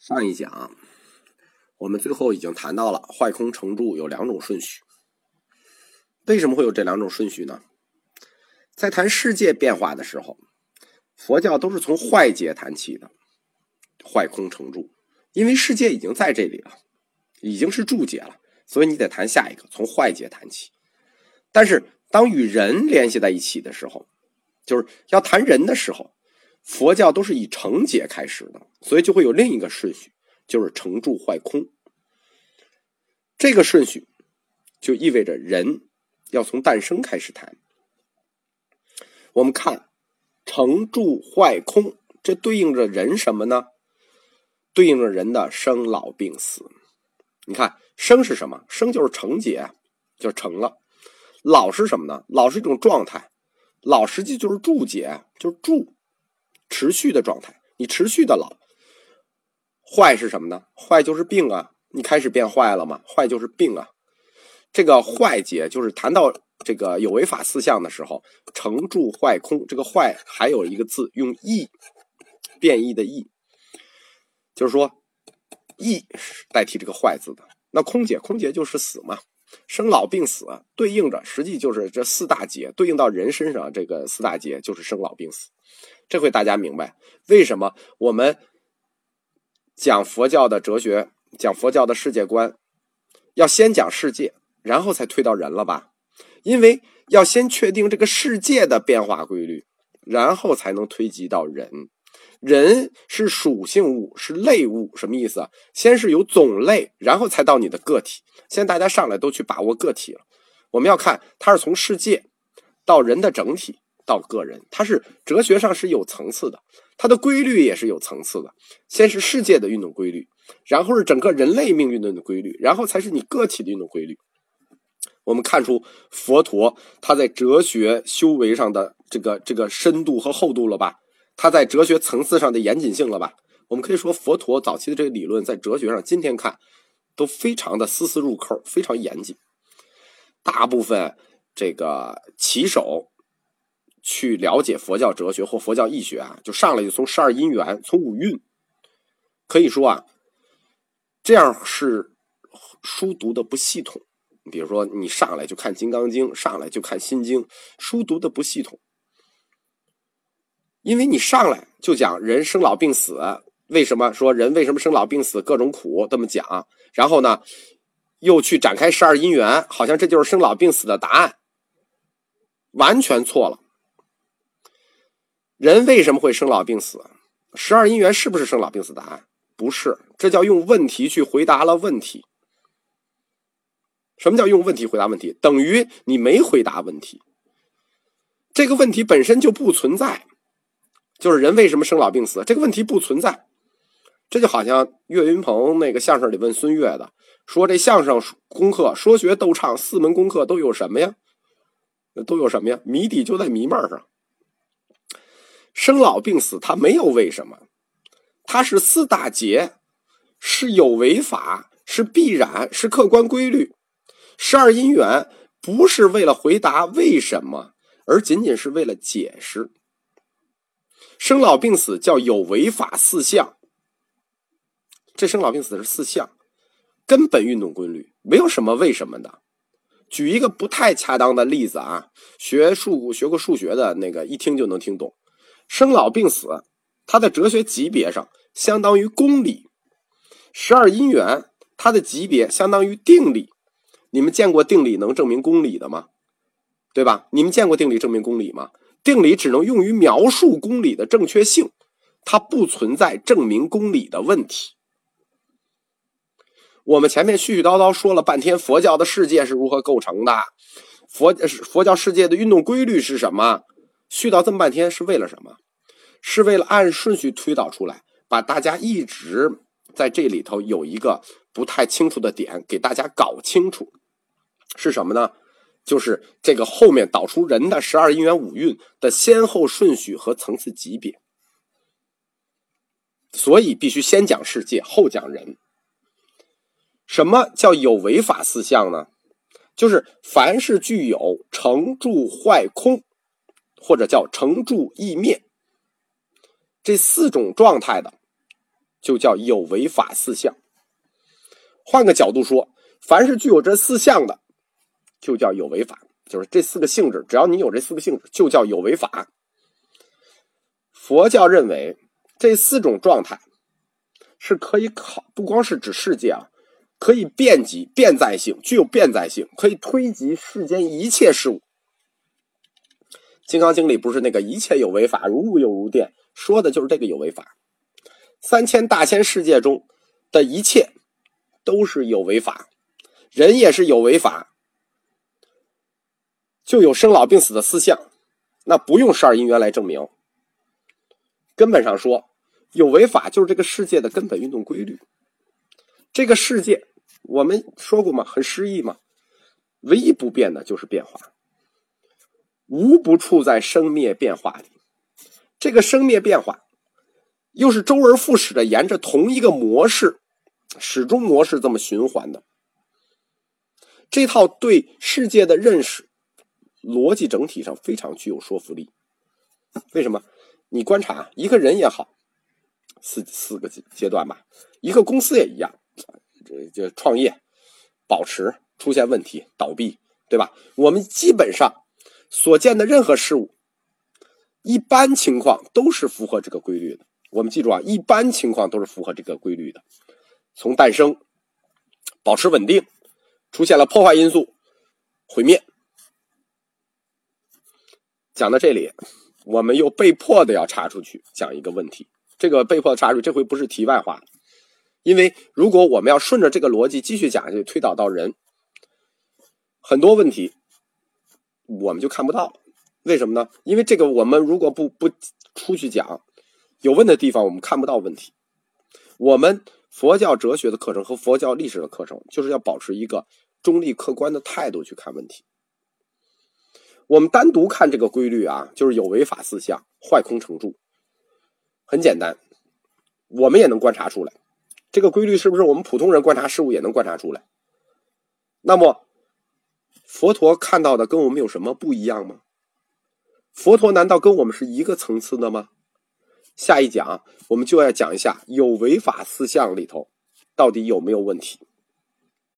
上一讲，我们最后已经谈到了坏空成住有两种顺序。为什么会有这两种顺序呢？在谈世界变化的时候，佛教都是从坏劫谈起的，坏空成住，因为世界已经在这里了，已经是住劫了，所以你得谈下一个，从坏劫谈起。但是当与人联系在一起的时候，就是要谈人的时候。佛教都是以成劫开始的，所以就会有另一个顺序，就是成住坏空。这个顺序就意味着人要从诞生开始谈。我们看成住坏空，这对应着人什么呢？对应着人的生老病死。你看生是什么？生就是成劫，就成了。老是什么呢？老是一种状态，老实际就是住劫，就是住。持续的状态，你持续的老，坏是什么呢？坏就是病啊！你开始变坏了吗？坏就是病啊！这个坏劫就是谈到这个有为法四象的时候，成住坏空，这个坏还有一个字用异，变异的异，就是说异代替这个坏字的。那空劫，空劫就是死嘛，生老病死对应着，实际就是这四大劫对应到人身上，这个四大劫就是生老病死。这回大家明白为什么我们讲佛教的哲学、讲佛教的世界观，要先讲世界，然后才推到人了吧？因为要先确定这个世界的变化规律，然后才能推及到人。人是属性物，是类物，什么意思啊？先是有种类，然后才到你的个体。现在大家上来都去把握个体了，我们要看它是从世界到人的整体。到个人，它是哲学上是有层次的，它的规律也是有层次的。先是世界的运动规律，然后是整个人类命运的规律，然后才是你个体的运动规律。我们看出佛陀他在哲学修为上的这个这个深度和厚度了吧？他在哲学层次上的严谨性了吧？我们可以说佛陀早期的这个理论在哲学上，今天看都非常的丝丝入扣，非常严谨。大部分这个棋手。去了解佛教哲学或佛教义学啊，就上来就从十二因缘，从五蕴，可以说啊，这样是书读的不系统。比如说，你上来就看《金刚经》，上来就看《心经》，书读的不系统，因为你上来就讲人生老病死，为什么？说人为什么生老病死各种苦这么讲，然后呢，又去展开十二因缘，好像这就是生老病死的答案，完全错了。人为什么会生老病死？十二因缘是不是生老病死答案？不是，这叫用问题去回答了问题。什么叫用问题回答问题？等于你没回答问题。这个问题本身就不存在，就是人为什么生老病死？这个问题不存在。这就好像岳云鹏那个相声里问孙越的，说这相声功课、说学逗唱四门功课都有什么呀？都有什么呀？谜底就在谜面上。生老病死，它没有为什么，它是四大劫，是有为法，是必然，是客观规律。十二因缘不是为了回答为什么，而仅仅是为了解释。生老病死叫有为法四象，这生老病死是四象，根本运动规律，没有什么为什么的。举一个不太恰当的例子啊，学数学过数学的那个一听就能听懂。生老病死，它的哲学级别上相当于公理；十二因缘，它的级别相当于定理。你们见过定理能证明公理的吗？对吧？你们见过定理证明公理吗？定理只能用于描述公理的正确性，它不存在证明公理的问题。我们前面絮絮叨叨说了半天，佛教的世界是如何构成的？佛佛教世界的运动规律是什么？絮叨这么半天是为了什么？是为了按顺序推导出来，把大家一直在这里头有一个不太清楚的点给大家搞清楚，是什么呢？就是这个后面导出人的十二因缘五蕴的先后顺序和层次级别，所以必须先讲世界，后讲人。什么叫有为法四象呢？就是凡是具有成住坏空。或者叫成住意灭，这四种状态的就叫有为法四相。换个角度说，凡是具有这四相的，就叫有为法。就是这四个性质，只要你有这四个性质，就叫有为法。佛教认为这四种状态是可以考，不光是指世界啊，可以遍及变在性，具有变在性，可以推及世间一切事物。《金刚经》里不是那个一切有为法，如物有如电，说的就是这个有为法。三千大千世界中的一切都是有为法，人也是有为法。就有生老病死的四相，那不用十二因缘来证明。根本上说，有为法就是这个世界的根本运动规律。这个世界，我们说过吗？很诗意嘛。唯一不变的就是变化，无不处在生灭变化里。这个生灭变化，又是周而复始的，沿着同一个模式，始终模式这么循环的。这套对世界的认识。逻辑整体上非常具有说服力。为什么？你观察一个人也好，四四个阶阶段吧，一个公司也一样，这这创业、保持、出现问题、倒闭，对吧？我们基本上所见的任何事物，一般情况都是符合这个规律的。我们记住啊，一般情况都是符合这个规律的。从诞生、保持稳定，出现了破坏因素，毁灭。讲到这里，我们又被迫的要插出去讲一个问题。这个被迫插出，这回不是题外话，因为如果我们要顺着这个逻辑继续讲下去，推导到人，很多问题我们就看不到。为什么呢？因为这个我们如果不不出去讲，有问的地方我们看不到问题。我们佛教哲学的课程和佛教历史的课程，就是要保持一个中立客观的态度去看问题。我们单独看这个规律啊，就是有为法四象，坏空成住，很简单，我们也能观察出来。这个规律是不是我们普通人观察事物也能观察出来？那么，佛陀看到的跟我们有什么不一样吗？佛陀难道跟我们是一个层次的吗？下一讲我们就要讲一下有违法四象里头到底有没有问题。